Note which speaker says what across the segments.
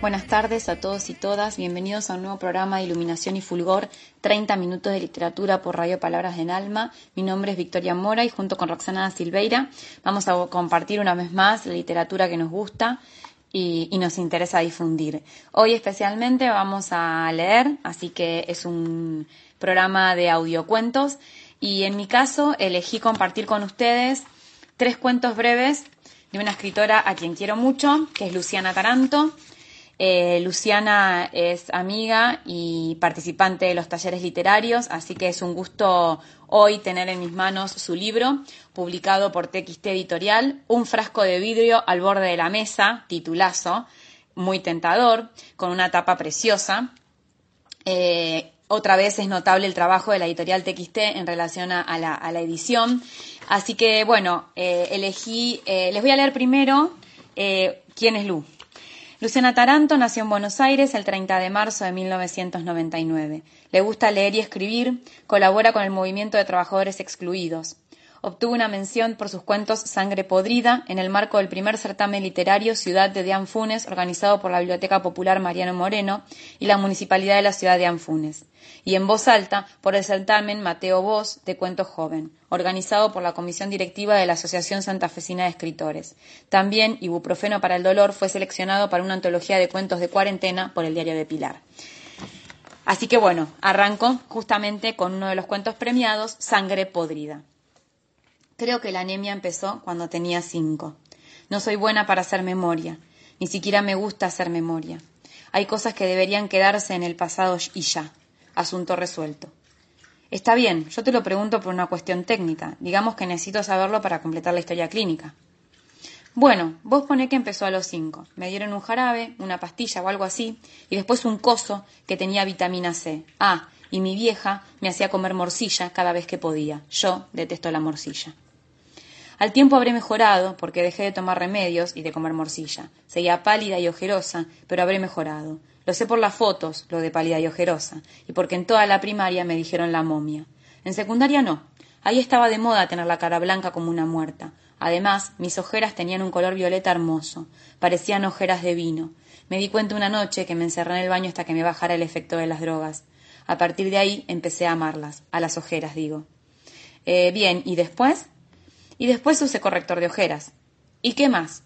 Speaker 1: Buenas tardes a todos y todas, bienvenidos a un nuevo programa de Iluminación y Fulgor, 30 minutos de literatura por Radio Palabras en Alma. Mi nombre es Victoria Mora y junto con Roxana Silveira vamos a compartir una vez más la literatura que nos gusta y, y nos interesa difundir. Hoy especialmente vamos a leer, así que es un programa de audiocuentos y en mi caso elegí compartir con ustedes tres cuentos breves de una escritora a quien quiero mucho, que es Luciana Taranto. Eh, Luciana es amiga y participante de los talleres literarios, así que es un gusto hoy tener en mis manos su libro, publicado por TXT Editorial, Un frasco de vidrio al borde de la mesa, titulazo, muy tentador, con una tapa preciosa. Eh, otra vez es notable el trabajo de la editorial TXT en relación a, la, edición. Así que, bueno, eh, elegí, les voy a leer primero quién es Lu. Luciana Taranto nació en Buenos Aires el 30 de marzo de 1999. Le gusta leer y escribir, colabora con el movimiento de trabajadores excluidos. Obtuvo una mención por sus cuentos Sangre Podrida en el marco del primer certamen literario Ciudad de Dianfunes organizado por la Biblioteca Popular Mariano Moreno y la Municipalidad de la Ciudad de Anfunes. Y en voz alta por el certamen Mateo Voz de Cuento Joven, organizado por la Comisión Directiva de la Asociación Santafesina de Escritores. También Ibuprofeno para el Dolor fue seleccionado para una antología de cuentos de cuarentena por el Diario de Pilar. Así que bueno, arranco justamente con uno de los cuentos premiados, Sangre Podrida. Creo que la anemia empezó cuando tenía cinco. No soy buena para hacer memoria. Ni siquiera me gusta hacer memoria. Hay cosas que deberían quedarse en el pasado y ya. Asunto resuelto. Está bien, yo te lo pregunto por una cuestión técnica. Digamos que necesito saberlo para completar la historia clínica. Bueno, vos poné que empezó a los cinco. Me dieron un jarabe, una pastilla o algo así, y después un coso que tenía vitamina C. Ah, y mi vieja me hacía comer morcilla cada vez que podía. Yo detesto la morcilla. Al tiempo habré mejorado, porque dejé de tomar remedios y de comer morcilla. Seguía pálida y ojerosa, pero habré mejorado. Lo sé por las fotos, lo de pálida y ojerosa, y porque en toda la primaria me dijeron la momia. En secundaria no. Ahí estaba de moda tener la cara blanca como una muerta. Además, mis ojeras tenían un color violeta hermoso. Parecían ojeras de vino. Me di cuenta una noche que me encerré en el baño hasta que me bajara el efecto de las drogas. A partir de ahí empecé a amarlas, a las ojeras, digo. Eh, bien, ¿y después? Y después usé corrector de ojeras. ¿Y qué más?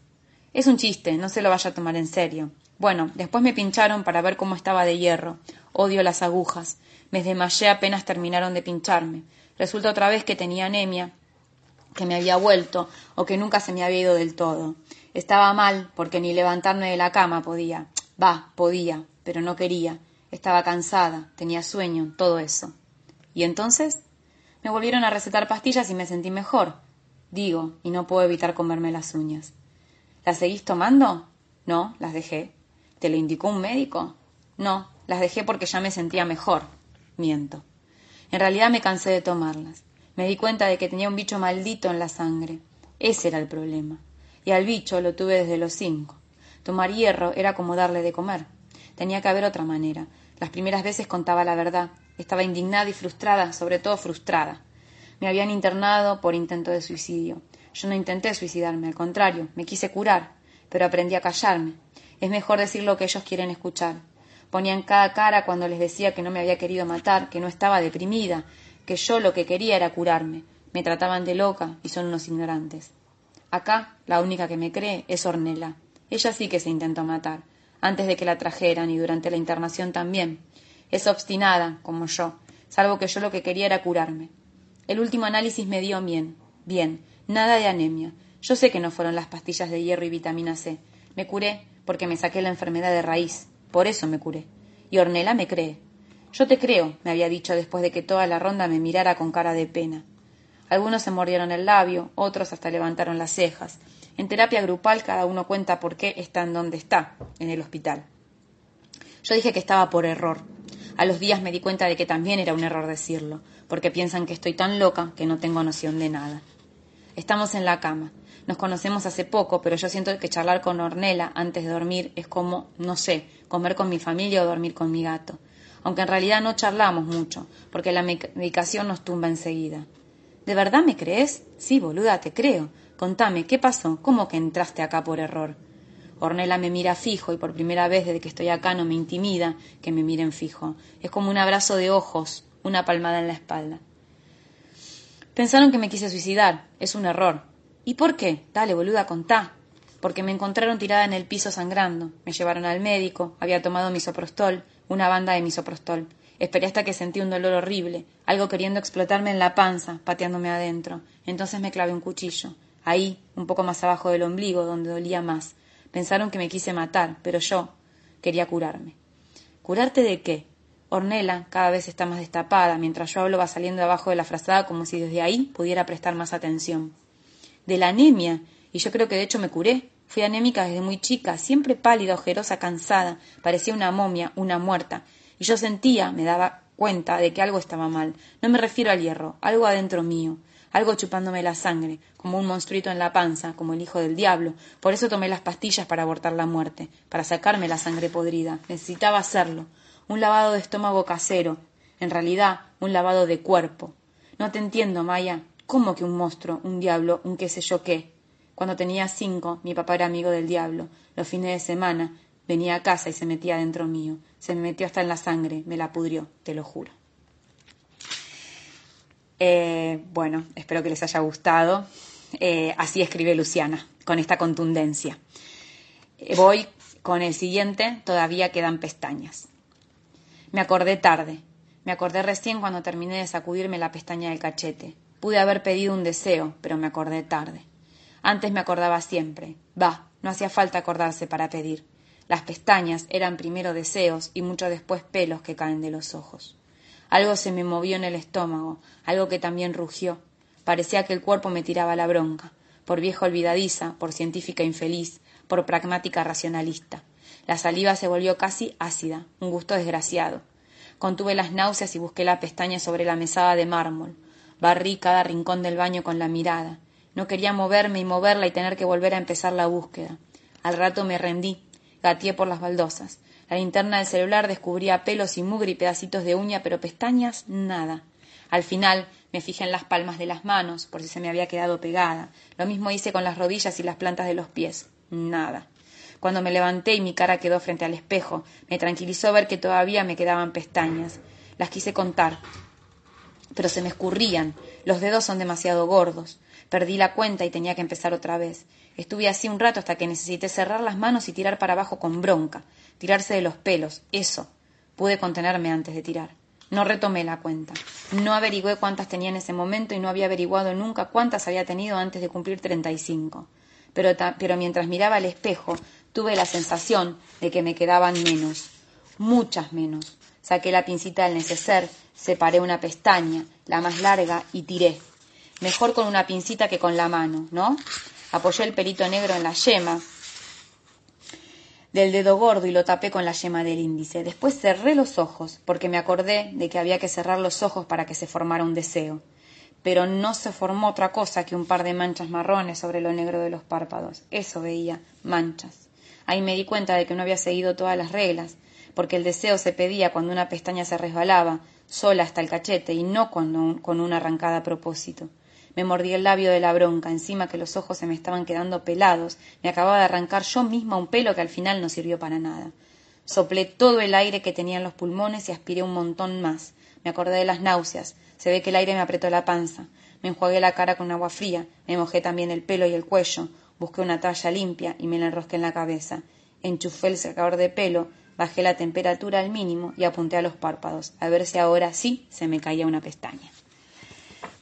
Speaker 1: Es un chiste, no se lo vaya a tomar en serio. Bueno, después me pincharon para ver cómo estaba de hierro. Odio las agujas. Me desmayé apenas terminaron de pincharme. Resulta otra vez que tenía anemia, que me había vuelto o que nunca se me había ido del todo. Estaba mal porque ni levantarme de la cama podía. Va, podía, pero no quería. Estaba cansada, tenía sueño, todo eso. ¿Y entonces? Me volvieron a recetar pastillas y me sentí mejor digo, y no puedo evitar comerme las uñas. ¿Las seguís tomando? No, las dejé. ¿Te lo indicó un médico? No, las dejé porque ya me sentía mejor. Miento. En realidad me cansé de tomarlas. Me di cuenta de que tenía un bicho maldito en la sangre. Ese era el problema. Y al bicho lo tuve desde los cinco. Tomar hierro era como darle de comer. Tenía que haber otra manera. Las primeras veces contaba la verdad. Estaba indignada y frustrada, sobre todo frustrada. Me habían internado por intento de suicidio. Yo no intenté suicidarme, al contrario, me quise curar, pero aprendí a callarme. Es mejor decir lo que ellos quieren escuchar. Ponían cada cara cuando les decía que no me había querido matar, que no estaba deprimida, que yo lo que quería era curarme. Me trataban de loca y son unos ignorantes. Acá, la única que me cree es Ornella. Ella sí que se intentó matar, antes de que la trajeran y durante la internación también. Es obstinada, como yo, salvo que yo lo que quería era curarme. El último análisis me dio bien. Bien. Nada de anemia. Yo sé que no fueron las pastillas de hierro y vitamina C. Me curé porque me saqué la enfermedad de raíz. Por eso me curé. Y Ornella me cree. Yo te creo, me había dicho después de que toda la ronda me mirara con cara de pena. Algunos se mordieron el labio, otros hasta levantaron las cejas. En terapia grupal cada uno cuenta por qué está en donde está, en el hospital. Yo dije que estaba por error. A los días me di cuenta de que también era un error decirlo, porque piensan que estoy tan loca que no tengo noción de nada. Estamos en la cama. Nos conocemos hace poco, pero yo siento que charlar con Ornella antes de dormir es como, no sé, comer con mi familia o dormir con mi gato. Aunque en realidad no charlamos mucho, porque la medicación nos tumba enseguida. ¿De verdad me crees? Sí, boluda, te creo. Contame, ¿qué pasó? ¿Cómo que entraste acá por error? Ornella me mira fijo y por primera vez desde que estoy acá no me intimida que me miren fijo. Es como un abrazo de ojos, una palmada en la espalda. Pensaron que me quise suicidar. Es un error. ¿Y por qué? Dale, boluda, contá. Porque me encontraron tirada en el piso sangrando. Me llevaron al médico. Había tomado misoprostol, una banda de misoprostol. Esperé hasta que sentí un dolor horrible, algo queriendo explotarme en la panza, pateándome adentro. Entonces me clavé un cuchillo. Ahí, un poco más abajo del ombligo, donde dolía más. Pensaron que me quise matar, pero yo quería curarme. ¿Curarte de qué? Ornella cada vez está más destapada, mientras yo hablo va saliendo abajo de la frazada como si desde ahí pudiera prestar más atención. De la anemia, y yo creo que de hecho me curé. Fui anémica desde muy chica, siempre pálida, ojerosa, cansada, parecía una momia, una muerta, y yo sentía, me daba cuenta de que algo estaba mal. No me refiero al hierro, algo adentro mío algo chupándome la sangre, como un monstruito en la panza, como el hijo del diablo. Por eso tomé las pastillas para abortar la muerte, para sacarme la sangre podrida. Necesitaba hacerlo. Un lavado de estómago casero. En realidad, un lavado de cuerpo. No te entiendo, Maya. ¿Cómo que un monstruo, un diablo, un qué sé yo qué? Cuando tenía cinco, mi papá era amigo del diablo. Los fines de semana venía a casa y se metía dentro mío. Se me metió hasta en la sangre, me la pudrió, te lo juro. Eh, bueno, espero que les haya gustado. Eh, así escribe Luciana, con esta contundencia. Eh, voy con el siguiente, todavía quedan pestañas. Me acordé tarde. Me acordé recién cuando terminé de sacudirme la pestaña del cachete. Pude haber pedido un deseo, pero me acordé tarde. Antes me acordaba siempre. Va, no hacía falta acordarse para pedir. Las pestañas eran primero deseos y mucho después pelos que caen de los ojos. Algo se me movió en el estómago, algo que también rugió. Parecía que el cuerpo me tiraba la bronca, por vieja olvidadiza, por científica infeliz, por pragmática racionalista. La saliva se volvió casi ácida, un gusto desgraciado. Contuve las náuseas y busqué la pestaña sobre la mesada de mármol. Barrí cada rincón del baño con la mirada. No quería moverme y moverla y tener que volver a empezar la búsqueda. Al rato me rendí, gateé por las baldosas. La linterna del celular descubría pelos y mugre y pedacitos de uña, pero pestañas nada. Al final me fijé en las palmas de las manos, por si se me había quedado pegada. Lo mismo hice con las rodillas y las plantas de los pies. Nada. Cuando me levanté y mi cara quedó frente al espejo, me tranquilizó ver que todavía me quedaban pestañas. Las quise contar, pero se me escurrían. Los dedos son demasiado gordos. Perdí la cuenta y tenía que empezar otra vez. Estuve así un rato hasta que necesité cerrar las manos y tirar para abajo con bronca tirarse de los pelos, eso. Pude contenerme antes de tirar. No retomé la cuenta. No averigüé cuántas tenía en ese momento y no había averiguado nunca cuántas había tenido antes de cumplir treinta y cinco. Pero, pero mientras miraba al espejo, tuve la sensación de que me quedaban menos, muchas menos. Saqué la pincita del neceser, separé una pestaña, la más larga, y tiré. Mejor con una pincita que con la mano, ¿no? Apoyé el pelito negro en la yema, del dedo gordo y lo tapé con la yema del índice. Después cerré los ojos, porque me acordé de que había que cerrar los ojos para que se formara un deseo. Pero no se formó otra cosa que un par de manchas marrones sobre lo negro de los párpados. Eso veía, manchas. Ahí me di cuenta de que no había seguido todas las reglas, porque el deseo se pedía cuando una pestaña se resbalaba, sola hasta el cachete, y no cuando con una arrancada a propósito. Me mordí el labio de la bronca, encima que los ojos se me estaban quedando pelados. Me acababa de arrancar yo misma un pelo que al final no sirvió para nada. Soplé todo el aire que tenía en los pulmones y aspiré un montón más. Me acordé de las náuseas. Se ve que el aire me apretó la panza. Me enjuagué la cara con agua fría. Me mojé también el pelo y el cuello. Busqué una talla limpia y me la enrosqué en la cabeza. Enchufé el secador de pelo, bajé la temperatura al mínimo y apunté a los párpados, a ver si ahora sí se me caía una pestaña.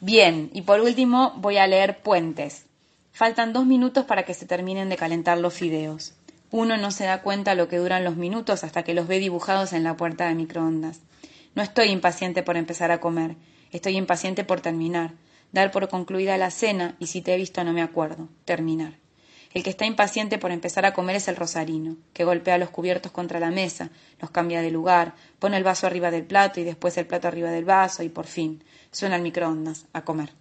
Speaker 1: Bien, y por último voy a leer puentes. Faltan dos minutos para que se terminen de calentar los fideos. Uno no se da cuenta lo que duran los minutos hasta que los ve dibujados en la puerta de microondas. No estoy impaciente por empezar a comer, estoy impaciente por terminar, dar por concluida la cena y si te he visto no me acuerdo, terminar. El que está impaciente por empezar a comer es el rosarino, que golpea los cubiertos contra la mesa, los cambia de lugar, pone el vaso arriba del plato y después el plato arriba del vaso y por fin suena el microondas a comer.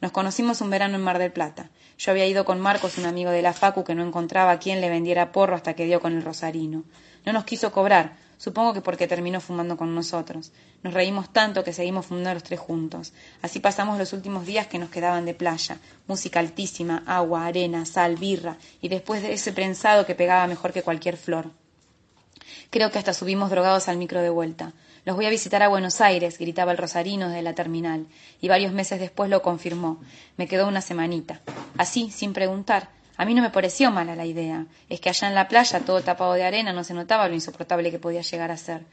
Speaker 1: Nos conocimos un verano en Mar del Plata. Yo había ido con Marcos, un amigo de la Facu, que no encontraba a quien le vendiera porro hasta que dio con el rosarino. No nos quiso cobrar, supongo que porque terminó fumando con nosotros. Nos reímos tanto que seguimos fumando los tres juntos. Así pasamos los últimos días que nos quedaban de playa. Música altísima, agua, arena, sal, birra, y después de ese prensado que pegaba mejor que cualquier flor. Creo que hasta subimos drogados al micro de vuelta. Los voy a visitar a Buenos Aires, gritaba el rosarino desde la terminal, y varios meses después lo confirmó. Me quedó una semanita. Así, sin preguntar, a mí no me pareció mala la idea. Es que allá en la playa, todo tapado de arena, no se notaba lo insoportable que podía llegar a ser.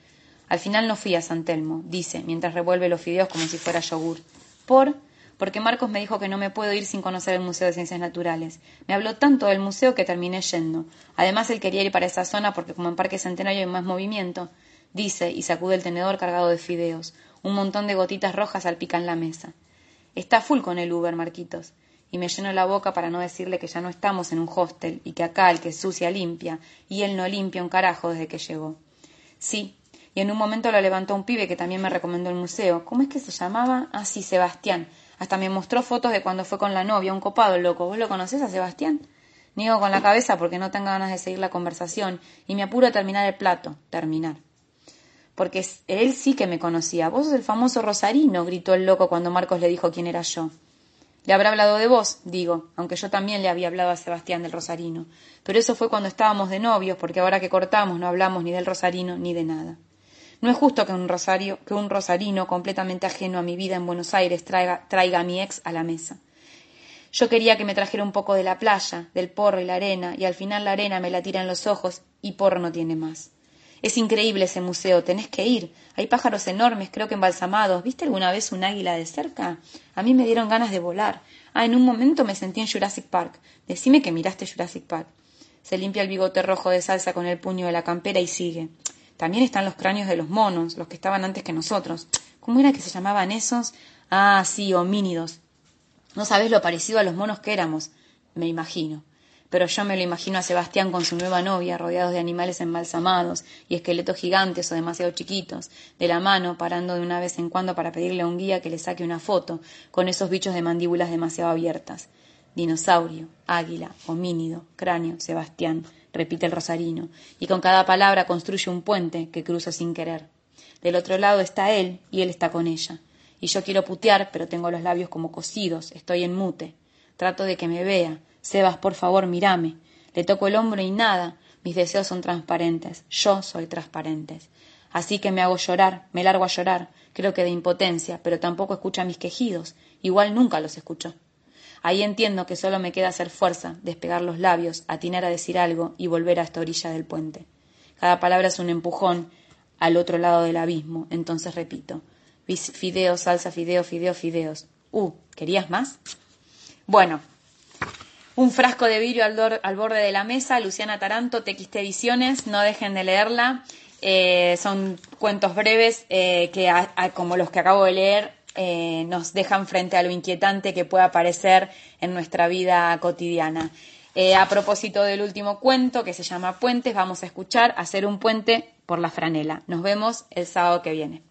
Speaker 1: Al final no fui a San Telmo, dice, mientras revuelve los fideos como si fuera yogur. ¿Por? Porque Marcos me dijo que no me puedo ir sin conocer el Museo de Ciencias Naturales. Me habló tanto del museo que terminé yendo. Además, él quería ir para esa zona porque como en Parque Centenario hay más movimiento, dice, y sacude el tenedor cargado de fideos. Un montón de gotitas rojas salpican la mesa. Está full con el Uber, Marquitos y me lleno la boca para no decirle que ya no estamos en un hostel y que acá el que sucia limpia y él no limpia un carajo desde que llegó. Sí, y en un momento lo levantó un pibe que también me recomendó el museo. ¿Cómo es que se llamaba? Ah, sí, Sebastián. Hasta me mostró fotos de cuando fue con la novia, un copado loco. ¿Vos lo conocés a Sebastián? Niego con la cabeza porque no tengo ganas de seguir la conversación y me apuro a terminar el plato. Terminar. Porque él sí que me conocía. Vos sos el famoso Rosarino, gritó el loco cuando Marcos le dijo quién era yo. Le habrá hablado de vos, digo, aunque yo también le había hablado a Sebastián del Rosarino. Pero eso fue cuando estábamos de novios, porque ahora que cortamos no hablamos ni del Rosarino ni de nada. No es justo que un rosario, que un rosarino completamente ajeno a mi vida en Buenos Aires traiga, traiga a mi ex a la mesa. Yo quería que me trajera un poco de la playa, del porro y la arena, y al final la arena me la tira en los ojos y porro no tiene más. Es increíble ese museo, tenés que ir. Hay pájaros enormes, creo que embalsamados. ¿Viste alguna vez un águila de cerca? A mí me dieron ganas de volar. Ah, en un momento me sentí en Jurassic Park. Decime que miraste Jurassic Park. Se limpia el bigote rojo de salsa con el puño de la campera y sigue. También están los cráneos de los monos, los que estaban antes que nosotros. ¿Cómo era que se llamaban esos? Ah, sí, homínidos. No sabes lo parecido a los monos que éramos. Me imagino pero yo me lo imagino a Sebastián con su nueva novia, rodeados de animales embalsamados y esqueletos gigantes o demasiado chiquitos, de la mano, parando de una vez en cuando para pedirle a un guía que le saque una foto, con esos bichos de mandíbulas demasiado abiertas. Dinosaurio, águila, homínido, cráneo, Sebastián, repite el rosarino, y con cada palabra construye un puente que cruzo sin querer. Del otro lado está él y él está con ella. Y yo quiero putear, pero tengo los labios como cosidos, estoy en mute. Trato de que me vea, Sebas, por favor, mírame. Le toco el hombro y nada. Mis deseos son transparentes. Yo soy transparente. Así que me hago llorar, me largo a llorar, creo que de impotencia, pero tampoco escucha mis quejidos. Igual nunca los escuchó. Ahí entiendo que solo me queda hacer fuerza, despegar los labios, atinar a decir algo y volver a esta orilla del puente. Cada palabra es un empujón al otro lado del abismo. Entonces repito. Fideos, salsa, fideo, fideo, fideos. Uh, ¿querías más? Bueno, un frasco de vidrio al, borde de la mesa, Luciana Taranto, TXT Ediciones, no dejen de leerla. Eh, son cuentos breves eh, que, como los que acabo de leer, eh, nos dejan frente a lo inquietante que puede aparecer en nuestra vida cotidiana. a propósito del último cuento que se llama Puentes, vamos a escuchar Hacer un puente por la franela. Nos vemos el sábado que viene.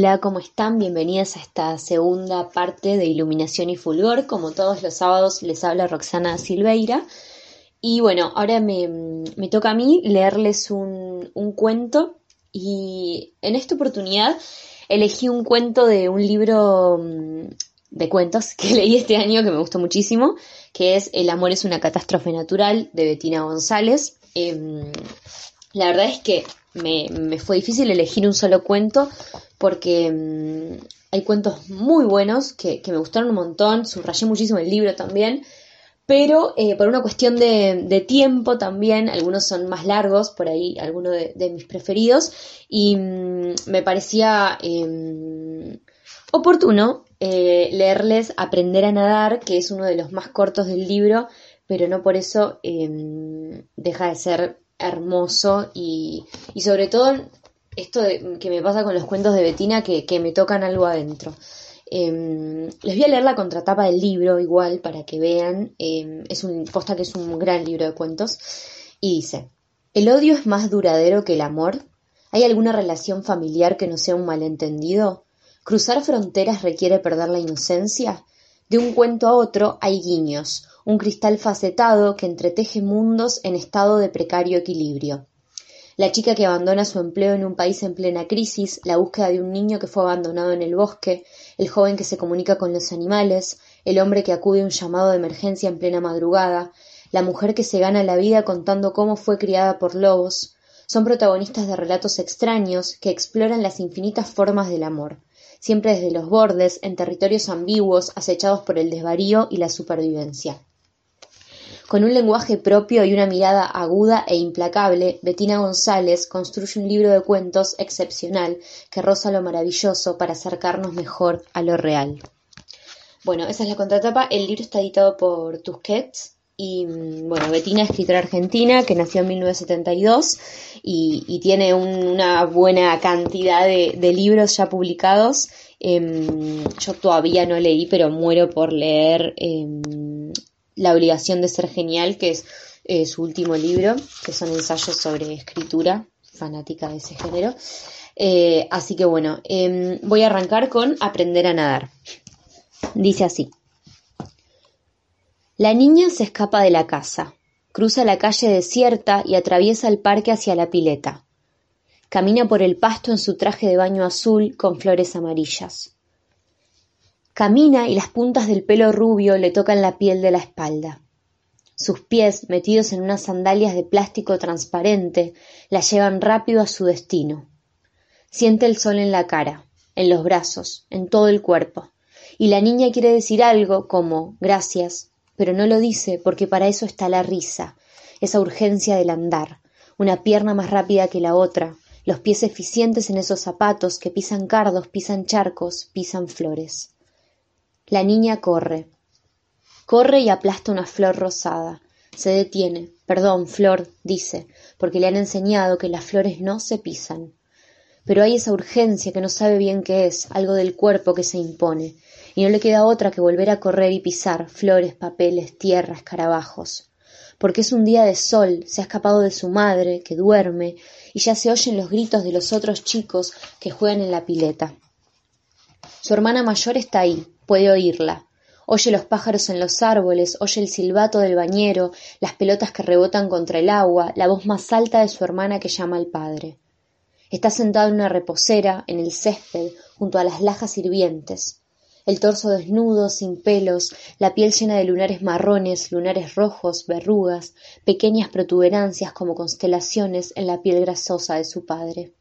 Speaker 2: Hola, ¿cómo están? Bienvenidas a esta segunda parte de Iluminación y Fulgor. Como todos los sábados les habla Roxana Silveira. Y bueno, ahora me, toca a mí leerles un, cuento y en esta oportunidad elegí un cuento de un libro mm, de cuentos que leí este año que me gustó muchísimo, que es El amor es una catástrofe natural de Bettina González. Em, la verdad es que me, me, fue difícil elegir un solo cuento porque mm, hay cuentos muy buenos que, me gustaron un montón, subrayé muchísimo el libro también, pero eh, por una cuestión de, tiempo también, algunos son más largos, por ahí algunos de, mis preferidos, y mm, me parecía em, oportuno eh, leerles Aprender a nadar, que es uno de los más cortos del libro, pero no por eso em, deja de ser hermoso y, y sobre todo esto que me pasa con los cuentos de Betina que, me tocan algo adentro. Em, les voy a leer la contratapa del libro igual para que vean. Em, es un posta que es un gran libro de cuentos. Y dice, ¿el odio es más duradero que el amor? ¿Hay alguna relación familiar que no sea un malentendido? ¿Cruzar fronteras requiere perder la inocencia? De un cuento a otro hay guiños, un cristal facetado que entreteje mundos en estado de precario equilibrio la chica que abandona su empleo en un país en plena crisis, la búsqueda de un niño que fue abandonado en el bosque, el joven que se comunica con los animales, el hombre que acude a un llamado de emergencia en plena madrugada, la mujer que se gana la vida contando cómo fue criada por lobos, son protagonistas de relatos extraños que exploran las infinitas formas del amor, siempre desde los bordes, en territorios ambiguos, acechados por el desvarío y la supervivencia. Con un lenguaje propio y una mirada aguda e implacable, Bettina González construye un libro de cuentos excepcional que roza lo maravilloso para acercarnos mejor a lo real. Bueno, esa es la contratapa. El libro está editado por Tusquets y, bueno, Bettina, escritora argentina que nació en 1972 y, tiene una buena cantidad de, libros ya publicados. Em, yo todavía no leí, pero muero por leer em, la obligación de ser genial, que es eh, su último libro, que son ensayos sobre escritura, fanática de ese género. Eh, así que bueno, em, voy a arrancar con Aprender a nadar. Dice así. La niña se escapa de la casa, cruza la calle desierta y atraviesa el parque hacia la pileta. Camina por el pasto en su traje de baño azul con flores amarillas. Camina y las puntas del pelo rubio le tocan la piel de la espalda. Sus pies, metidos en unas sandalias de plástico transparente, la llevan rápido a su destino. Siente el sol en la cara, en los brazos, en todo el cuerpo. Y la niña quiere decir algo como gracias, pero no lo dice porque para eso está la risa, esa urgencia del andar, una pierna más rápida que la otra, los pies eficientes en esos zapatos que pisan cardos, pisan charcos, pisan flores. La niña corre. Corre y aplasta una flor rosada. Se detiene. Perdón, flor, dice, porque le han enseñado que las flores no se pisan. Pero hay esa urgencia que no sabe bien qué es, algo del cuerpo que se impone, y no le queda otra que volver a correr y pisar flores, papeles, tierra, escarabajos. Porque es un día de sol, se ha escapado de su madre, que duerme, y ya se oyen los gritos de los otros chicos que juegan en la pileta. Su hermana mayor está ahí, puede oírla. Oye los pájaros en los árboles, oye el silbato del bañero, las pelotas que rebotan contra el agua, la voz más alta de su hermana que llama al padre. Está sentado en una reposera, en el césped, junto a las lajas hirvientes. El torso desnudo, sin pelos, la piel llena de lunares marrones, lunares rojos, verrugas, pequeñas protuberancias como constelaciones en la piel grasosa de su padre.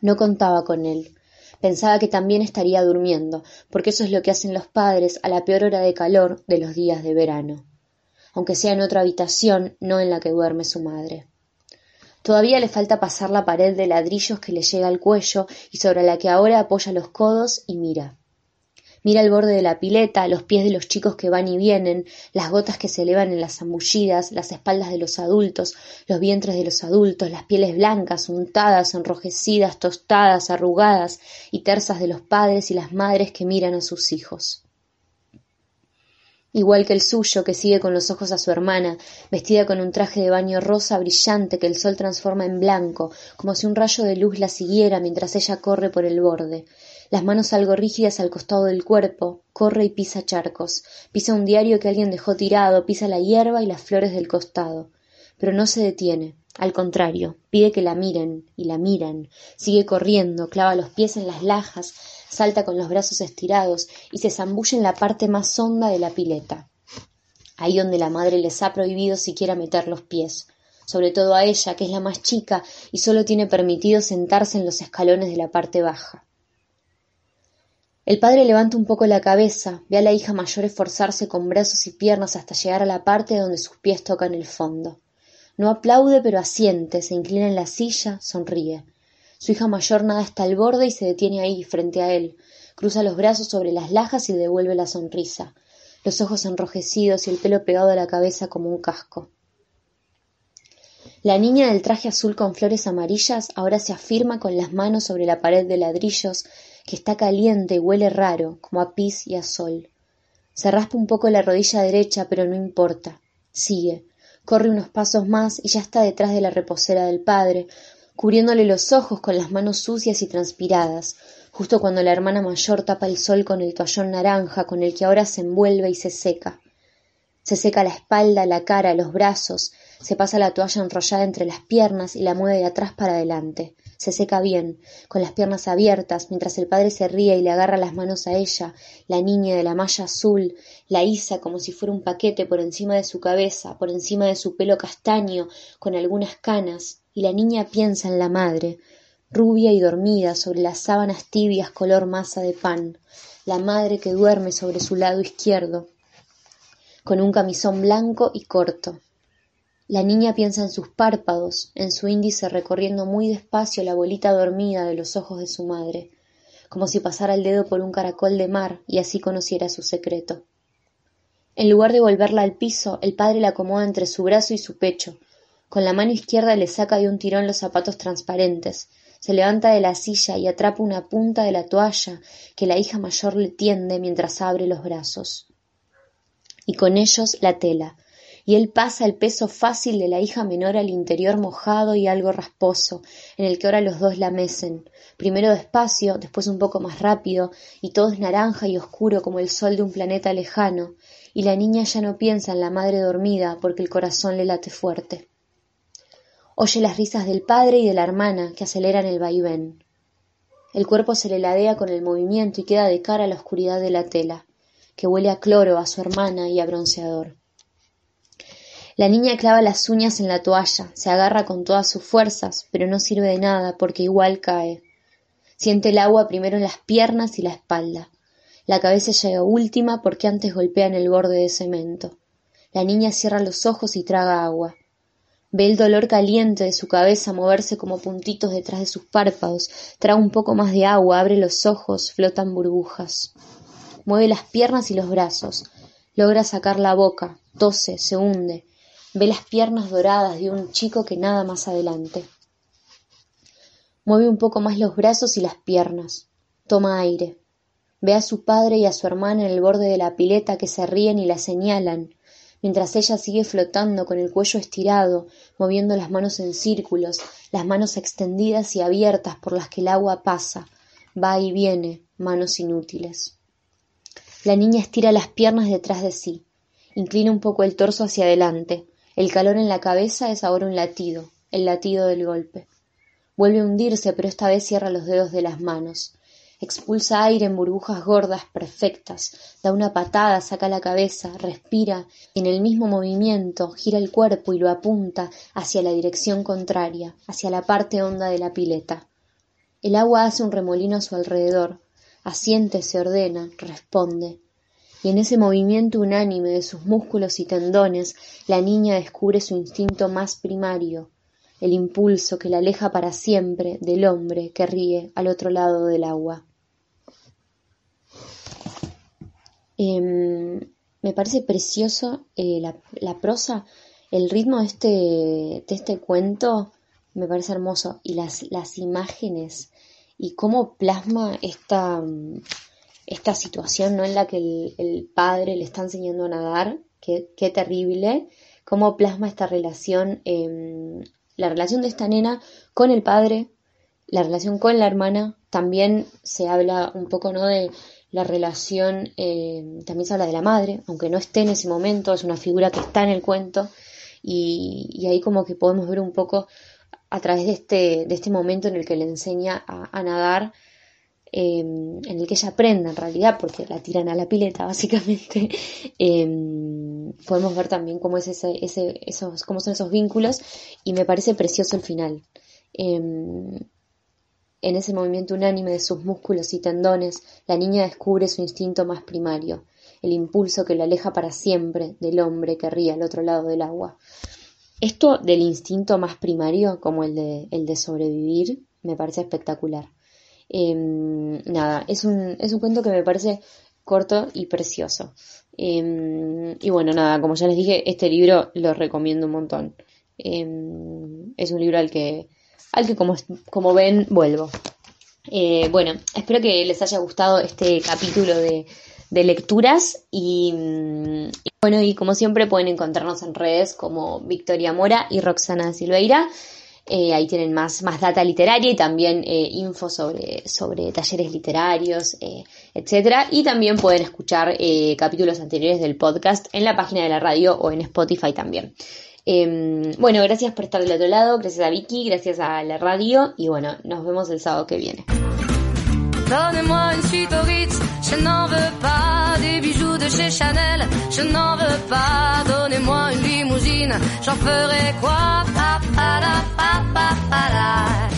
Speaker 2: No contaba con él. Pensaba que también estaría durmiendo, porque eso es lo que hacen los padres a la peor hora de calor de los días de verano, aunque sea en otra habitación, no en la que duerme su madre. Todavía le falta pasar la pared de ladrillos que le llega al cuello y sobre la que ahora apoya los codos y mira. Mira el borde de la pileta, los pies de los chicos que van y vienen, las gotas que se elevan en las zambullidas, las espaldas de los adultos, los vientres de los adultos, las pieles blancas, untadas, enrojecidas, tostadas, arrugadas y tersas de los padres y las madres que miran a sus hijos. Igual que el suyo, que sigue con los ojos a su hermana, vestida con un traje de baño rosa brillante que el sol transforma en blanco, como si un rayo de luz la siguiera mientras ella corre por el borde, las manos algo rígidas al costado del cuerpo, corre y pisa charcos, pisa un diario que alguien dejó tirado, pisa la hierba y las flores del costado. Pero no se detiene, al contrario, pide que la miren, y la miran, sigue corriendo, clava los pies en las lajas, salta con los brazos estirados y se zambulle en la parte más honda de la pileta. Ahí donde la madre les ha prohibido siquiera meter los pies, sobre todo a ella, que es la más chica y solo tiene permitido sentarse en los escalones de la parte baja. El padre levanta un poco la cabeza, ve a la hija mayor esforzarse con brazos y piernas hasta llegar a la parte donde sus pies tocan el fondo. No aplaude, pero asiente, se inclina en la silla, sonríe. Su hija mayor nada hasta el borde y se detiene ahí, frente a él. Cruza los brazos sobre las lajas y devuelve la sonrisa, los ojos enrojecidos y el pelo pegado a la cabeza como un casco. La niña del traje azul con flores amarillas ahora se afirma con las manos sobre la pared de ladrillos que está caliente y huele raro, como a pis y a sol. Se raspa un poco la rodilla derecha, pero no importa. Sigue. Corre unos pasos más y ya está detrás de la reposera del padre, cubriéndole los ojos con las manos sucias y transpiradas, justo cuando la hermana mayor tapa el sol con el toallón naranja con el que ahora se envuelve y se seca. Se seca la espalda, la cara, los brazos, se pasa la toalla enrollada entre las piernas y la mueve de atrás para adelante. Se seca bien, con las piernas abiertas, mientras el padre se ríe y le agarra las manos a ella, la niña de la malla azul, la iza como si fuera un paquete por encima de su cabeza, por encima de su pelo castaño, con algunas canas, y la niña piensa en la madre, rubia y dormida sobre las sábanas tibias color masa de pan, la madre que duerme sobre su lado izquierdo, con un camisón blanco y corto, la niña piensa en sus párpados, en su índice recorriendo muy despacio la bolita dormida de los ojos de su madre, como si pasara el dedo por un caracol de mar y así conociera su secreto. En lugar de volverla al piso, el padre la acomoda entre su brazo y su pecho. Con la mano izquierda le saca de un tirón los zapatos transparentes, se levanta de la silla y atrapa una punta de la toalla que la hija mayor le tiende mientras abre los brazos. Y con ellos la tela, y él pasa el peso fácil de la hija menor al interior mojado y algo rasposo, en el que ahora los dos la mecen, primero despacio, después un poco más rápido, y todo es naranja y oscuro como el sol de un planeta lejano, y la niña ya no piensa en la madre dormida porque el corazón le late fuerte. Oye las risas del padre y de la hermana que aceleran el vaivén. El cuerpo se le ladea con el movimiento y queda de cara a la oscuridad de la tela, que huele a cloro, a su hermana y a bronceador. La niña clava las uñas en la toalla, se agarra con todas sus fuerzas, pero no sirve de nada porque igual cae. Siente el agua primero en las piernas y la espalda. La cabeza llega última porque antes golpea en el borde de cemento. La niña cierra los ojos y traga agua. Ve el dolor caliente de su cabeza moverse como puntitos detrás de sus párpados, traga un poco más de agua, abre los ojos, flotan burbujas. Mueve las piernas y los brazos, logra sacar la boca, tose, se hunde, ve las piernas doradas de un chico que nada más adelante. Mueve un poco más los brazos y las piernas. Toma aire. Ve a su padre y a su hermana en el borde de la pileta que se ríen y la señalan, mientras ella sigue flotando con el cuello estirado, moviendo las manos en círculos, las manos extendidas y abiertas por las que el agua pasa, va y viene, manos inútiles. La niña estira las piernas detrás de sí, inclina un poco el torso hacia adelante, el calor en la cabeza es ahora un latido, el latido del golpe. Vuelve a hundirse, pero esta vez cierra los dedos de las manos. Expulsa aire en burbujas gordas perfectas, da una patada, saca la cabeza, respira, y en el mismo movimiento gira el cuerpo y lo apunta hacia la dirección contraria, hacia la parte honda de la pileta. El agua hace un remolino a su alrededor, asiente, se ordena, responde y en ese movimiento unánime de sus músculos y tendones la niña descubre su instinto más primario, el impulso que la aleja para siempre del hombre que ríe al otro lado del agua. Em, me parece precioso eh, la, prosa, el ritmo de este, de este cuento me parece hermoso y las, las imágenes y cómo plasma esta, esta situación ¿no? en la que el, padre le está enseñando a nadar, qué, qué terrible, cómo plasma esta relación, em, la relación de esta nena con el padre, la relación con la hermana, también se habla un poco ¿no? de la relación, em, también se habla de la madre, aunque no esté en ese momento, es una figura que está en el cuento, y, ahí como que podemos ver un poco a través de este, de este momento en el que le enseña a nadar, Em, en el que ella aprenda en realidad, porque la tiran a la pileta básicamente, em, podemos ver también cómo, es ese, ese, esos, cómo son esos vínculos y me parece precioso el final. Em, en ese movimiento unánime de sus músculos y tendones, la niña descubre su instinto más primario, el impulso que la aleja para siempre del hombre que ríe al otro lado del agua. Esto del instinto más primario, como el de, el de sobrevivir, me parece espectacular. Em, nada, es un, es un cuento que me parece corto y precioso. Em, y bueno, nada, como ya les dije, este libro lo recomiendo un montón. Em, es un libro al que, al que como, como ven, vuelvo. Eh, bueno, espero que les haya gustado este capítulo de, de lecturas y, y, bueno, y como siempre pueden encontrarnos en redes como Victoria Mora y Roxana Silveira. Eh, ahí tienen más, más data literaria y también eh, info sobre, sobre talleres literarios, eh, etcétera. Y también pueden escuchar capítulos anteriores del podcast en la página de la radio o en Spotify también. Em, bueno, gracias por estar del otro lado, gracias a Vicky, gracias a la radio y bueno, nos vemos el sábado que viene.
Speaker 3: Donne-moi une suite au Ritz, je n'en veux pas des bijoux de chez Chanel, je n'en veux pas. Donnez-moi une limousine, j'en ferai quoi? Pa, pa, la, pa, pa, la.